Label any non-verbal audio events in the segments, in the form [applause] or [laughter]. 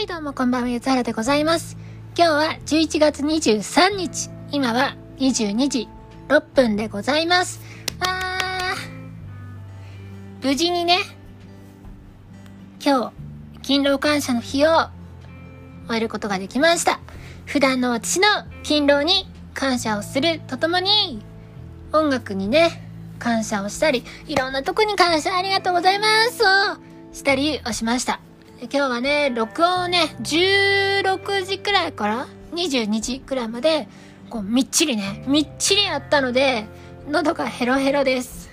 はい、どうもこんばんは、ゆつはらでございます。今日は11月23日。今は22時6分でございます。あー、無事にね、今日、勤労感謝の日を終えることができました。普段の私の勤労に感謝をするとともに、音楽にね、感謝をしたり、いろんなとこに感謝ありがとうございますをしたりをしました。今日はね、録音をね、16時くらいから22時くらいまで、こう、みっちりね、みっちりやったので、喉がヘロヘロです。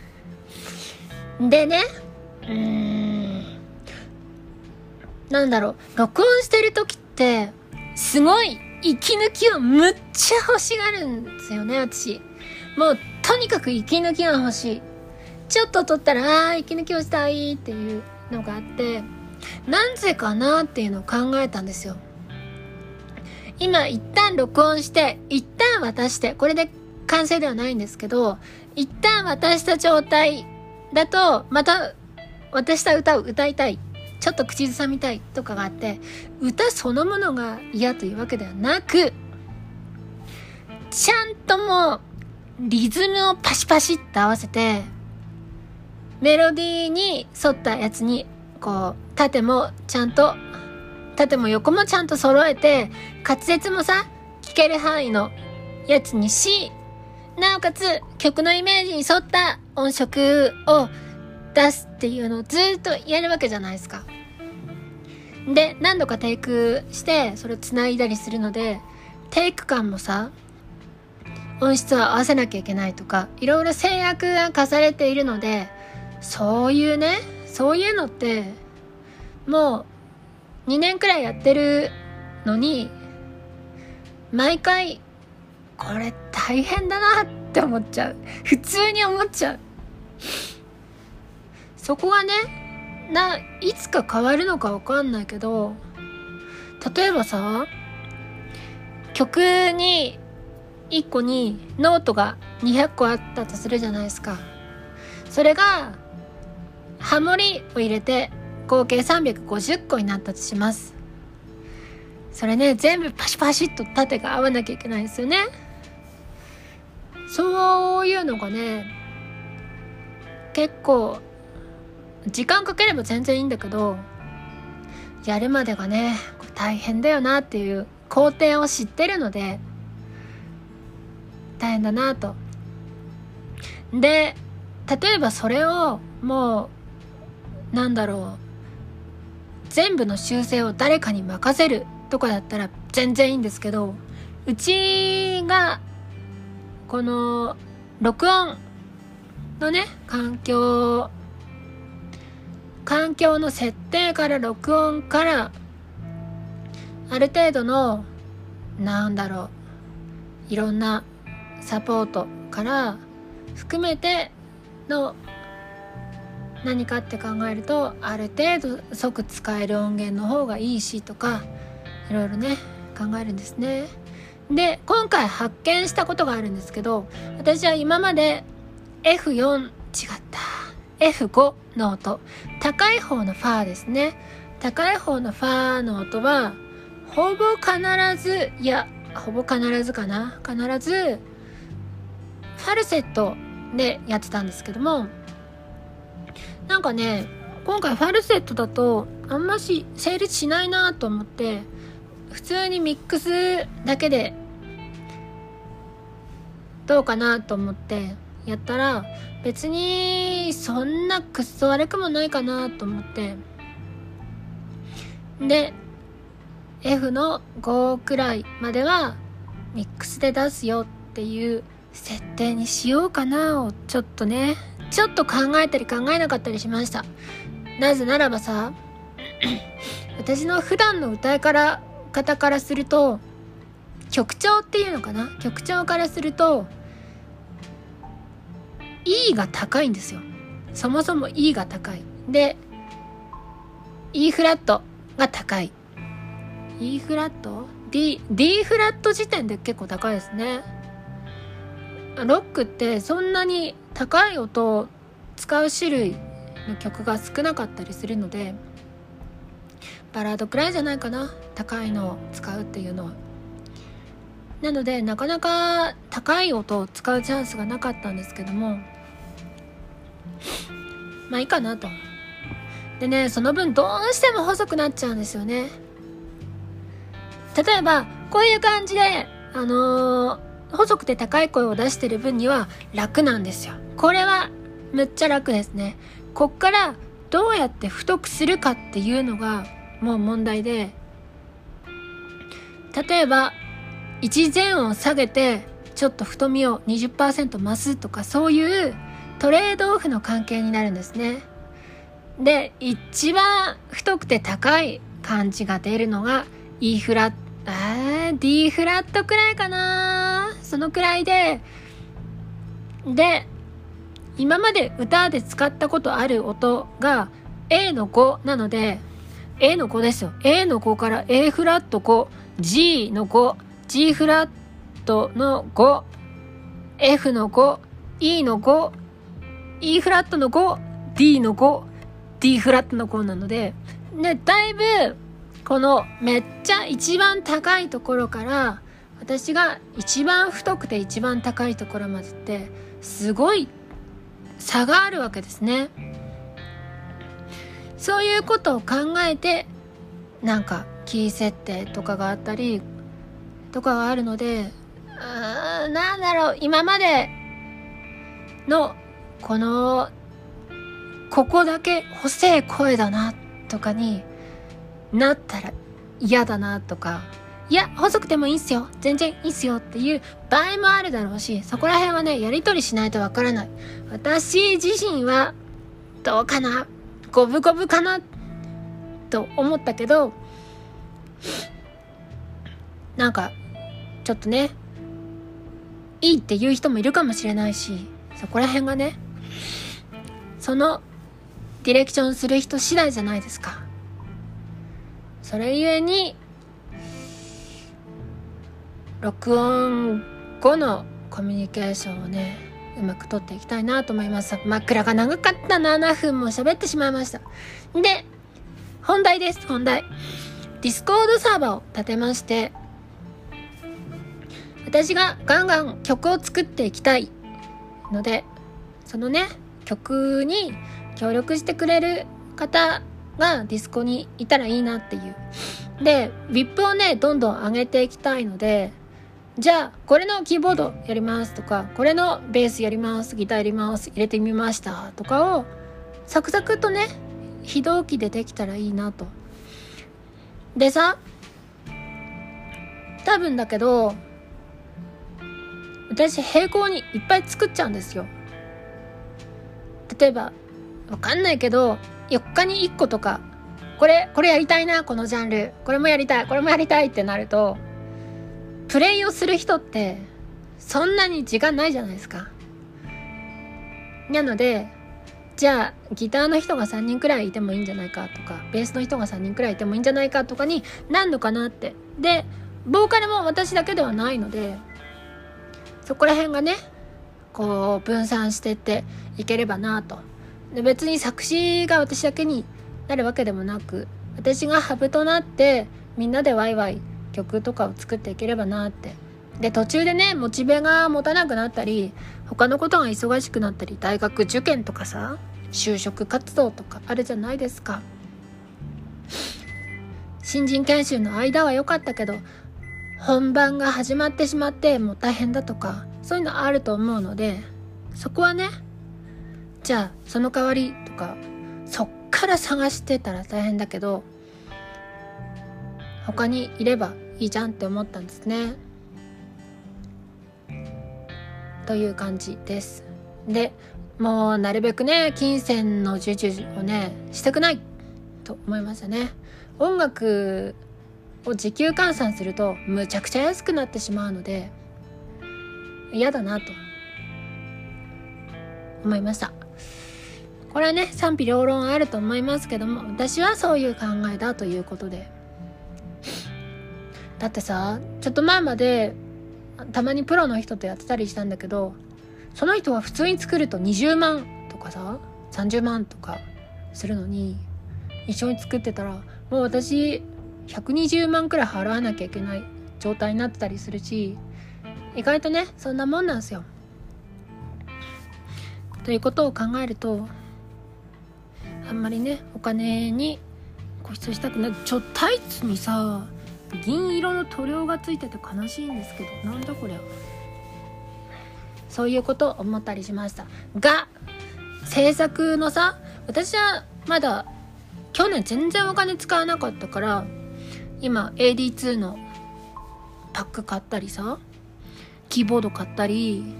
でね、うーん、なんだろう、録音してる時って、すごい息抜きをむっちゃ欲しがるんですよね、私。もう、とにかく息抜きが欲しい。ちょっと撮ったら、あー、息抜きをしたいっていうのがあって、なぜかなっていうのを考えたんですよ。今、一旦録音して、一旦渡して、これで完成ではないんですけど、一旦渡した状態だと、また、渡した歌を歌いたい。ちょっと口ずさみたいとかがあって、歌そのものが嫌というわけではなく、ちゃんともう、リズムをパシパシっと合わせて、メロディーに沿ったやつに、こう、縦もちゃんと、縦も横もちゃんと揃えて、滑舌もさ、聞ける範囲のやつにし、なおかつ曲のイメージに沿った音色を出すっていうのをずっとやるわけじゃないですか。で、何度かテイクして、それを繋いだりするので、テイク感もさ、音質を合わせなきゃいけないとか、いろいろ制約が課されているので、そういうね、そういうのって、もう2年くらいやってるのに、毎回、これ大変だなって思っちゃう。普通に思っちゃう。そこがね、な、いつか変わるのかわかんないけど、例えばさ、曲に1個にノートが200個あったとするじゃないですか。それが、ハモリを入れて合計350個になったとします。それね、全部パシパシっと縦が合わなきゃいけないですよね。そういうのがね、結構、時間かければ全然いいんだけど、やるまでがね、大変だよなっていう工程を知ってるので、大変だなと。で、例えばそれをもう、なんだろう、全部の修正を誰かに任せるとかだったら全然いいんですけど、うちが、この、録音のね、環境、環境の設定から録音から、ある程度の、なんだろう、いろんなサポートから含めての何かって考えるとある程度即使える音源の方がいいしとかいろいろね考えるんですね。で今回発見したことがあるんですけど私は今まで F4 違った。F5 の音。高い方のファーですね。高い方のファーの音はほぼ必ずいやほぼ必ずかな。必ずファルセットでやってたんですけどもなんかね今回ファルセットだとあんまし成立しないなと思って普通にミックスだけでどうかなと思ってやったら別にそんなくっそ悪くもないかなと思ってで F の5くらいまではミックスで出すよっていう設定にしようかなをちょっとねちょっと考えたり考えなかったりしました。なぜならばさ [clears throat] 私の普段の歌いから方からすると曲調っていうのかな？曲調からすると E が高いんですよ。そもそも E が高い。で E フラットが高い。E フラット？D, D フラット時点で結構高いですね。ロックってそんなに高い音を使う種類の曲が少なかったりするのでバラードくらいじゃないかな。高いのを使うっていうのは。なのでなかなか高い音を使うチャンスがなかったんですけどもまあいいかなと。でねその分どうしても細くなっちゃうんですよね。例えばこういう感じであのー、細くて高い声を出してる分には楽なんですよ。これはむっちゃ楽ですね。こっからどうやって太くするかっていうのがもう問題で例えば一前音下げてちょっと太みを20%増すとかそういうトレードオフの関係になるんですね。で一番太くて高い感じが出るのが E フラットえー、D フラットくらいかな。そのくらいでで今まで歌で使ったことある音が A の5なので A の5ですよ。A の5から A フラット 5G の 5G フラットの 5F の 5E の 5E フラットの 5D の 5D フラットの5なのでねだいぶこのめっちゃ一番高いところから私が一番太くて一番高いところまでってすごい差があるわけですね。そういうことを考えてなんかキー設定とかがあったりとかがあるのでうんなんだろう今までのこのここだけ細い声だなとかになったら嫌だなとかいや細くてもいいっすよ。全然いいっすよっていう場合もあるだろうしそこら辺はねやり取りしないとわからない。私自身はどうかな五分五分かなと思ったけどなんかちょっとねいいって言う人もいるかもしれないしそこら辺がねそのディレクションする人次第じゃないですか。それゆえに録音後のコミュニケーションをねうまく取っていきたいなと思います。真っ暗が長かったな7分も喋ってしまいました。で本題です。本題。 Discord サーバーを立てまして私がガンガン曲を作っていきたいのでそのね曲に協力してくれる方がディスコにいたらいいなっていう。で VIP をねどんどん上げていきたいのでじゃあこれのキーボードやりますとかこれのベースやりますギターやります入れてみましたとかをサクサクとね非同期でできたらいいなと。でさ多分だけど私並行にいっぱい作っちゃうんですよ。例えばわかんないけど4日に1個とかこれこれやりたいなこのジャンル。これもやりたいこれもやりたいってなるとプレイをする人ってそんなに時間ないじゃないですか。なのでじゃあギターの人が3人くらいいてもいいんじゃないかとかベースの人が3人くらいいてもいいんじゃないかとかになんのかなって。でボーカルも私だけではないのでそこら辺がねこう分散してっていければなと。別に作詞が私だけになるわけでもなく私がハブとなってみんなでワイワイ曲とかを作っていければなって。で途中でねモチベが持たなくなったり他のことが忙しくなったり大学受験とかさ就職活動とかあるじゃないですか。新人研修の間は良かったけど本番が始まってしまってもう大変だとかそういうのあると思うのでそこはねじゃあその代わりとかそっから探してたら大変だけど他にいればいいじゃんって思ったんですね。という感じです。でもうなるべくね金銭の授受をねしたくないと思いましたね。音楽を時給換算するとむちゃくちゃ安くなってしまうので嫌だなと思いました。これはね賛否両論あると思いますけども私はそういう考えだということでだってさちょっと前までたまにプロの人とやってたりしたんだけどその人は普通に作ると20万とかさ30万とかするのに一緒に作ってたらもう私120万くらい払わなきゃいけない状態になってたりするし意外とねそんなもんなんですよ。ということを考えるとあんまりねお金に固執したくない。ちょタイツにさ銀色の塗料がついてて悲しいんですけどなんだこりゃ。そういうこと思ったりしました。が制作のさ私はまだ去年全然お金使わなかったから今 AD2 のパック買ったりさキーボード買ったり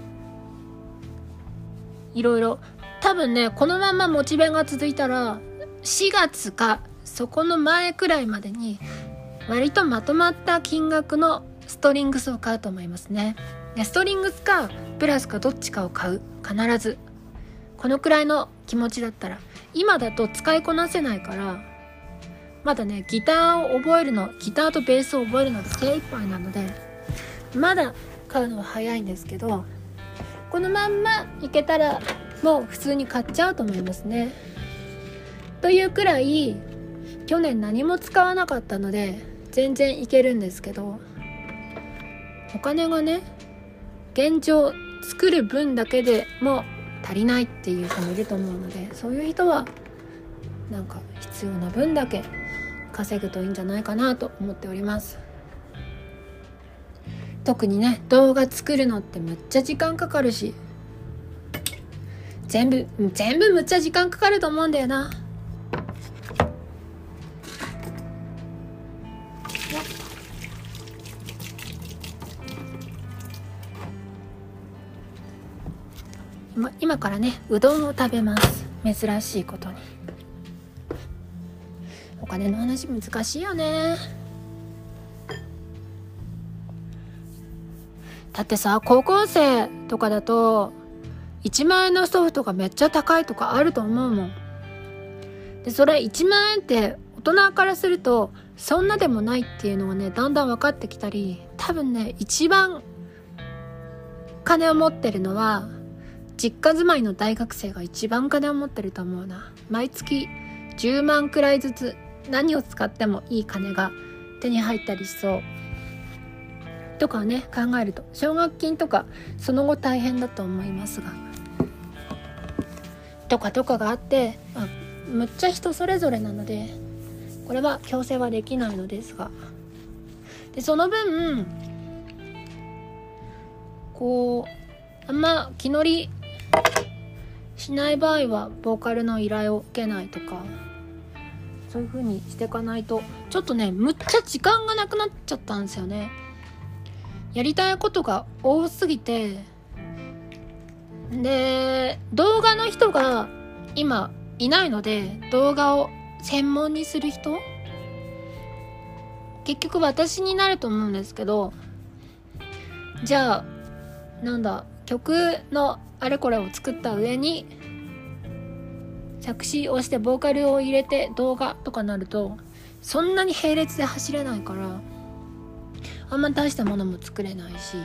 いろいろ多分ねこのままモチベが続いたら4月かそこの前くらいまでに割とまとまった金額のストリングスを買うと思いますね。ストリングスかプラスかどっちかを買う。必ず。このくらいの気持ちだったら。今だと使いこなせないからまだねギターを覚えるのギターとベースを覚えるので精一杯なのでまだ買うのは早いんですけどこのまんまいけたらもう普通に買っちゃうと思いますね。というくらい去年何も使わなかったので全然いけるんですけどお金がね現状作る分だけでも足りないっていう人もいると思うのでそういう人はなんか必要な分だけ稼ぐといいんじゃないかなと思っております。特にね動画作るのってむっちゃ時間かかるし全部全部むっちゃ時間かかると思うんだよな。今今からねうどんを食べます。珍しいことに。お金の話難しいよね。だってさ高校生とかだと1万円のソフトがめっちゃ高いとかあると思うもん。でそれ1万円って大人からするとそんなでもないっていうのがねだんだん分かってきたり多分ね一番金を持ってるのは実家住まいの大学生が一番金を持ってると思うな。毎月10万くらいずつ何を使ってもいい金が手に入ったりしそう。とかね考えると。奨学金とかその後大変だと思いますが。とかとかがあってあむっちゃ人それぞれなのでこれは強制はできないのですが。でその分こうあんま気乗りしない場合はボーカルの依頼を受けないとかそういう風にしていかないとちょっとねむっちゃ時間がなくなっちゃったんですよね。やりたいことが多すぎてで動画の人が今いないので動画を専門にする人？結局私になると思うんですけどじゃあなんだ曲のあれこれを作った上に作詞をしてボーカルを入れて動画とかなるとそんなに並列で走れないからあんま大したものも作れないし。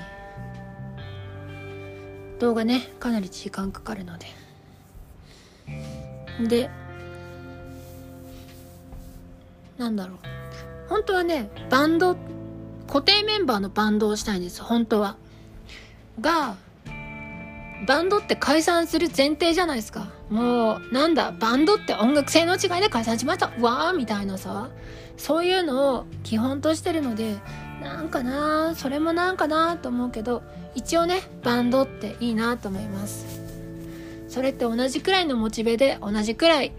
動画ねかなり時間かかるのででなんだろう本当はねバンド固定メンバーのバンドをしたいんです本当はがバンドって解散する前提じゃないですか。もう、なんだ、バンドって音楽性の違いで解散しました。わーみたいなさ。そういうのを基本としてるので、なんかなそれもなんかなと思うけど、一応ね、バンドっていいなと思います。それって同じくらいのモチベで、同じくらい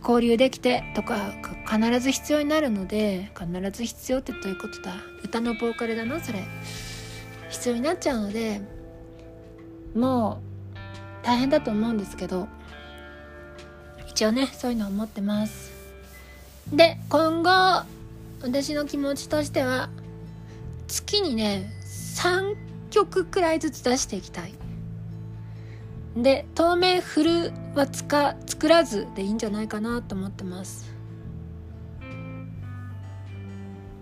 交流できてとか、必ず必要になるので、必ず必要ってどういうことだ？歌のボーカルだな、それ。必要になっちゃうので、もう大変だと思うんですけど一応ねそういうのを思ってますで今後私の気持ちとしては月にね3曲くらいずつ出していきたい。で当面フルはつか作らずでいいんじゃないかなと思ってます。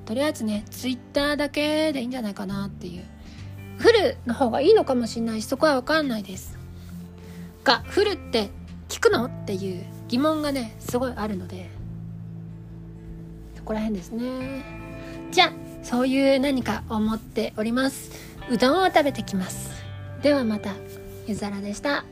とりあえずねツイッターだけでいいんじゃないかなっていう。フルの方がいいのかもしれないしそこは分かんないです。がフルって聞くのっていう疑問がねすごいあるのでそこら辺ですね。じゃあそういう何か思っております。うどんを食べてきます。ではまたゆざらでした。